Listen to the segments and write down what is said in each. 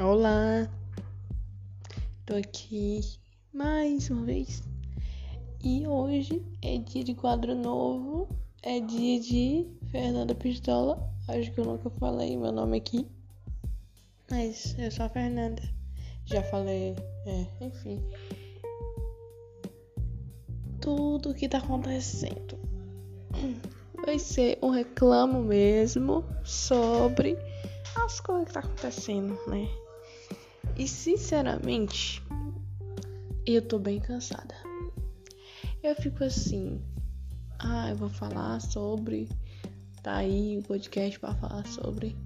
Olá, tô aqui mais uma vez e hoje é dia de quadro novo, é dia de Fernanda Pistola. Acho que eu nunca falei meu nome aqui, mas eu sou a Fernanda. Já falei, é, enfim, tudo que tá acontecendo vai ser um reclamo mesmo sobre as coisas que tá acontecendo, né? E sinceramente, eu tô bem cansada. Eu fico assim, ah, eu vou falar sobre. Tá aí o podcast para falar sobre.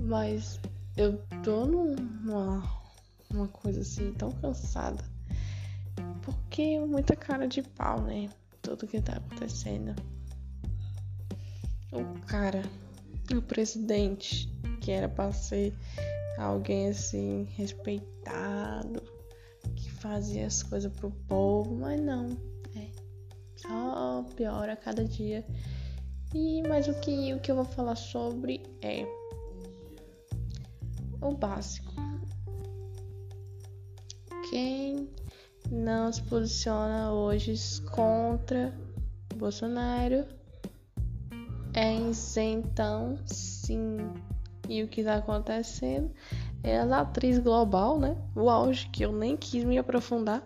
Mas eu tô numa uma coisa assim tão cansada. Porque muita cara de pau, né? Tudo que tá acontecendo. O cara, o presidente, que era pra ser alguém assim, respeitado, que fazia as coisas pro povo, mas não, é. Só piora a cada dia. E mas o que, o que eu vou falar sobre é o básico. Quem não se posiciona hoje contra Bolsonaro é isentão sim e o que tá acontecendo é a atriz global, né? O auge, que eu nem quis me aprofundar.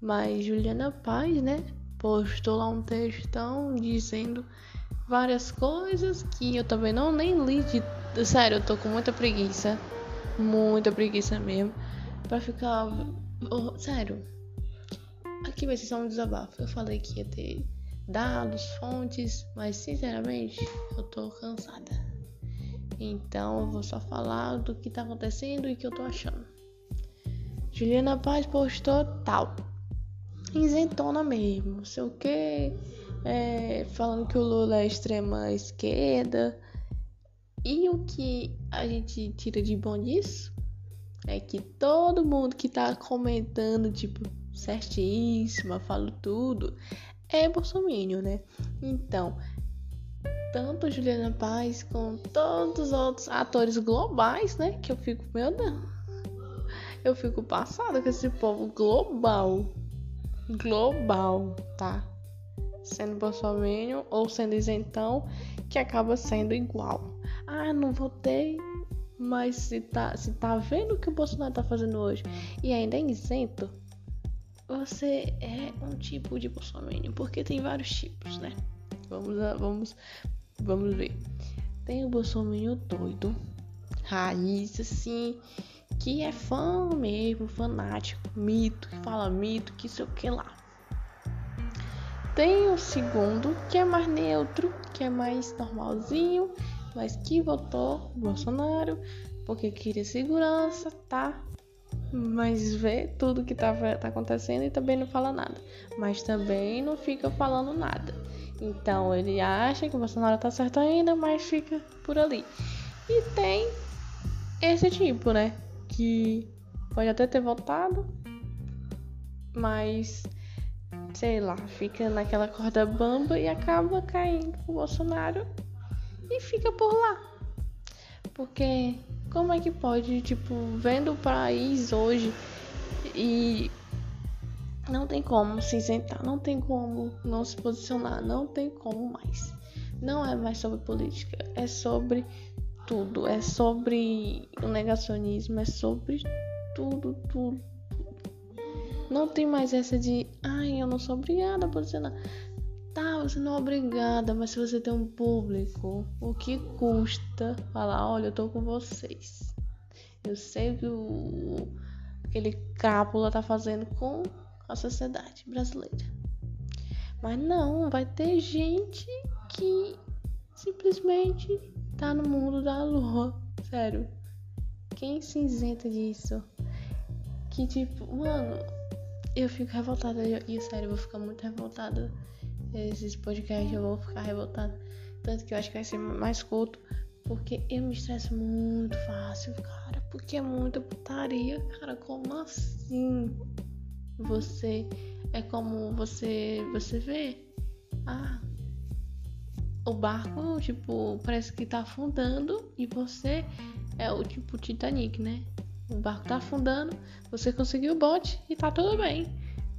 Mas Juliana Paz, né? Postou lá um textão dizendo várias coisas que eu também não nem li. De... Sério, eu tô com muita preguiça. Muita preguiça mesmo. Pra ficar. Oh, sério. Aqui vai ser só um desabafo. Eu falei que ia ter dados, fontes, mas sinceramente eu tô cansada. Então eu vou só falar do que tá acontecendo e que eu tô achando. Juliana Paz postou tal. Isentona mesmo, sei o que. É, falando que o Lula é extrema esquerda. E o que a gente tira de bom disso é que todo mundo que tá comentando, tipo, certíssima, falo tudo, é bolsominion, né? Então, tanto Juliana Paz como todos os outros atores globais, né? Que eu fico, meu Deus, eu fico passada com esse povo global. Global, tá? Sendo bolsominion ou sendo isentão, que acaba sendo igual. Ah, não votei, mas se tá, se tá vendo o que o Bolsonaro tá fazendo hoje e ainda é isento, você é um tipo de bolsominion, porque tem vários tipos, né? Vamos, vamos Vamos ver. Tem o Bolsonaro doido, raiz, assim, que é fã mesmo, fanático, mito, que fala mito, que sei o que lá. Tem o segundo, que é mais neutro, que é mais normalzinho, mas que votou Bolsonaro porque queria segurança, tá? Mas vê tudo que tá, tá acontecendo e também não fala nada. Mas também não fica falando nada. Então ele acha que o Bolsonaro tá certo ainda, mas fica por ali. E tem esse tipo, né? Que pode até ter votado, mas sei lá, fica naquela corda bamba e acaba caindo o Bolsonaro e fica por lá. Porque como é que pode, tipo, vendo o país hoje e não tem como se isentar, não tem como não se posicionar, não tem como mais. Não é mais sobre política, é sobre tudo, é sobre o negacionismo, é sobre tudo, tudo. Não tem mais essa de, ai, eu não sou obrigada a posicionar. Tá, você não é obrigada, mas se você tem um público, o que custa falar, olha, eu tô com vocês. Eu sei que o aquele cápula tá fazendo com a sociedade brasileira. Mas não, vai ter gente que simplesmente tá no mundo da lua. Sério. Quem se isenta disso? Que tipo, mano, eu fico revoltada. E sério, eu vou ficar muito revoltada. Esses podcasts eu vou ficar revoltada. Tanto que eu acho que vai ser mais curto. Porque eu me estresso muito fácil, cara. Porque é muita putaria, cara. Como assim? você é como você você vê ah o barco tipo parece que tá afundando e você é o tipo Titanic né o barco tá afundando, você conseguiu o bote e tá tudo bem.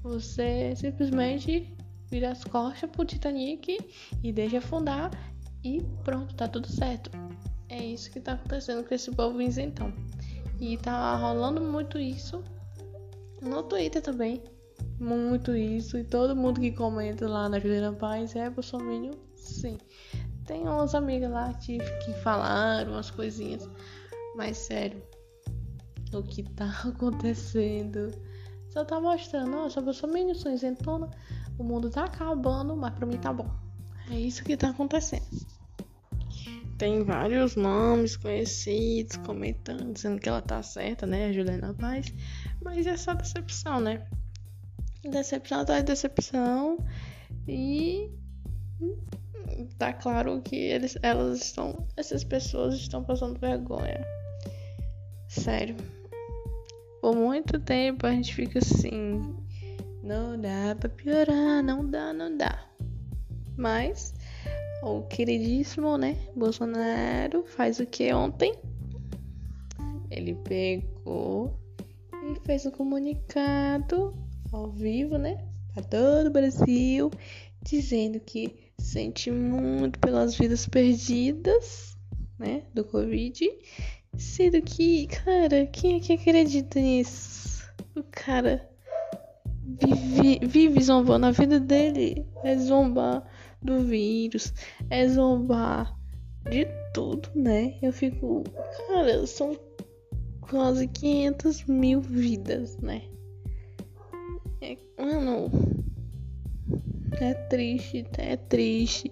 Você simplesmente vira as costas pro Titanic e deixa afundar e pronto, tá tudo certo. É isso que tá acontecendo com esse povo isentão. E tá rolando muito isso no Twitter também. Muito isso. E todo mundo que comenta lá na Juliana Paz é Bolsonaro. Sim. Tem umas amigas lá que, falaram umas coisinhas. Mas sério, o que tá acontecendo só tá mostrando, eu sou menino, sou isentona, o mundo tá acabando, mas pra mim tá bom. É isso que tá acontecendo. Tem vários nomes conhecidos comentando, dizendo que ela tá certa, né? Juliana Paz. Mas é só decepção, né? Decepção atrás de decepção. E tá claro que eles, elas estão. Essas pessoas estão passando vergonha. Sério. Por muito tempo a gente fica assim. Não dá pra piorar, não dá, não dá. Mas o queridíssimo, né? Bolsonaro faz o que ontem? Ele pegou e fez um comunicado ao vivo, né? Para todo o Brasil, dizendo que sente muito pelas vidas perdidas, né? Do Covid. Sendo que, cara, quem é que acredita nisso? O cara vive, vive zombando a vida dele. É zombar do vírus, é zombar de tudo, né? Eu fico, cara, são quase 500 mil vidas, né? É, mano, é triste, é triste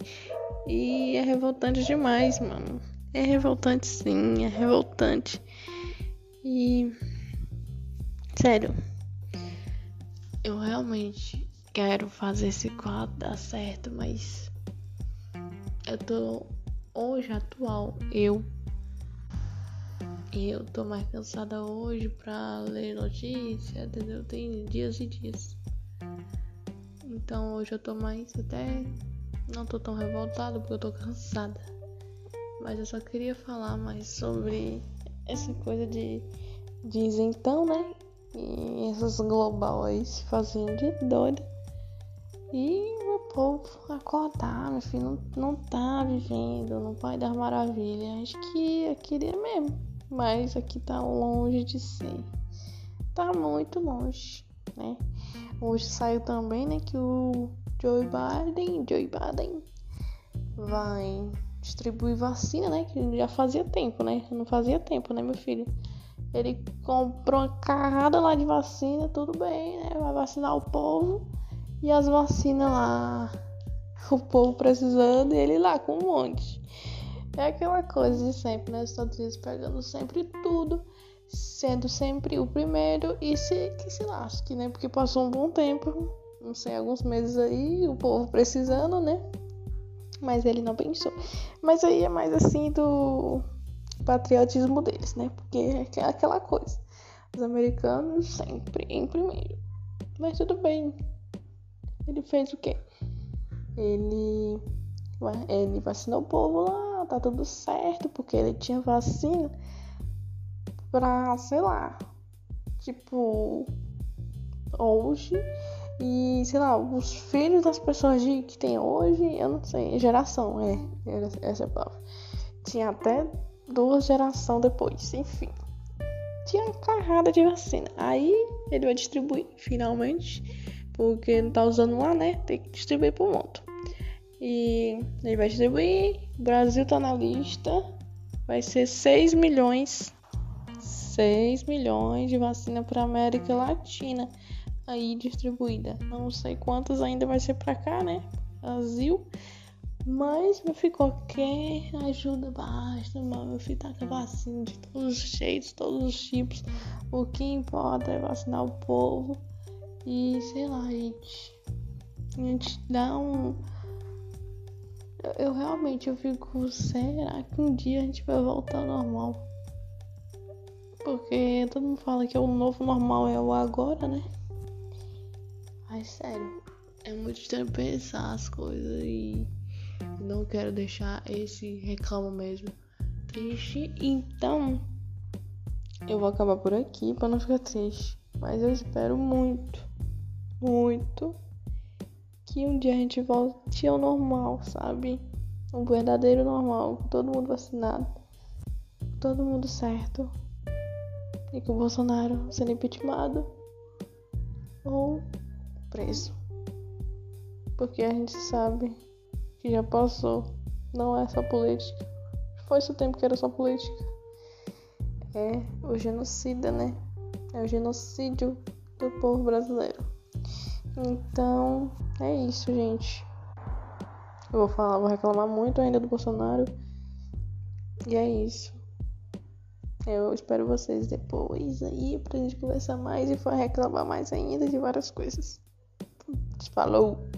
e é revoltante demais, mano. É revoltante sim, é revoltante. E sério, eu realmente quero fazer esse quadro dar certo, mas eu tô hoje atual, eu eu tô mais cansada hoje pra ler notícia, entendeu? Tem dias e dias. Então hoje eu tô mais até não tô tão revoltada porque eu tô cansada. Mas eu só queria falar mais sobre essa coisa de, de isentão, né? E essas global aí se fazendo de doida. E o povo acordar, meu filho, não, não tá vivendo no Pai das Maravilhas. Acho que eu queria mesmo, mas aqui tá longe de ser. Tá muito longe, né? Hoje saiu também, né, que o Joe Biden, Joe Biden vai distribuir vacina, né? Que já fazia tempo, né? Não fazia tempo, né, meu filho? Ele comprou uma carrada lá de vacina, tudo bem, né? Vai vacinar o povo e as vacinas lá, o povo precisando e ele lá com um monte. É aquela coisa de sempre, né? Os Estados Unidos pegando sempre tudo, sendo sempre o primeiro e se que se lasque, né? Porque passou um bom tempo, não sei, alguns meses aí, o povo precisando, né? Mas ele não pensou. Mas aí é mais assim do patriotismo deles, né? Porque é aquela coisa. Os americanos sempre em primeiro. Mas tudo bem, ele fez o quê? Ele, ele vacinou o povo lá, tá tudo certo, porque ele tinha vacina pra, sei lá, tipo, hoje. E, sei lá, os filhos das pessoas de, que tem hoje, eu não sei, geração, é, essa é a palavra. Tinha até duas gerações depois, enfim. Tinha uma carrada de vacina. Aí ele vai distribuir, finalmente porque não tá usando lá, né? Tem que distribuir pro mundo. E ele vai distribuir. O Brasil tá na lista. Vai ser 6 milhões. 6 milhões de vacina para América Latina aí distribuída. Não sei quantas ainda vai ser para cá, né? Brasil. Mas meu filho, qualquer ajuda basta, mano. Meu filho tá com vacina de todos os jeitos, todos os tipos. O que importa é vacinar o povo. E sei lá, gente. A gente dá um. Eu, eu realmente eu fico. Será que um dia a gente vai voltar ao normal? Porque todo mundo fala que o novo normal é o agora, né? Mas sério, é muito estranho pensar as coisas e não quero deixar esse reclamo mesmo triste. Então, eu vou acabar por aqui para não ficar triste. Mas eu espero muito, muito que um dia a gente volte ao normal, sabe? Um verdadeiro normal, com todo mundo vacinado, todo mundo certo. E com o Bolsonaro sendo impeachmentado ou preso. Porque a gente sabe que já passou. Não é só política. Foi o tempo que era só política. É o genocida, né? É o genocídio do povo brasileiro. Então, é isso, gente. Eu vou falar, vou reclamar muito ainda do Bolsonaro. E é isso. Eu espero vocês depois aí pra gente conversar mais e for reclamar mais ainda de várias coisas. Falou!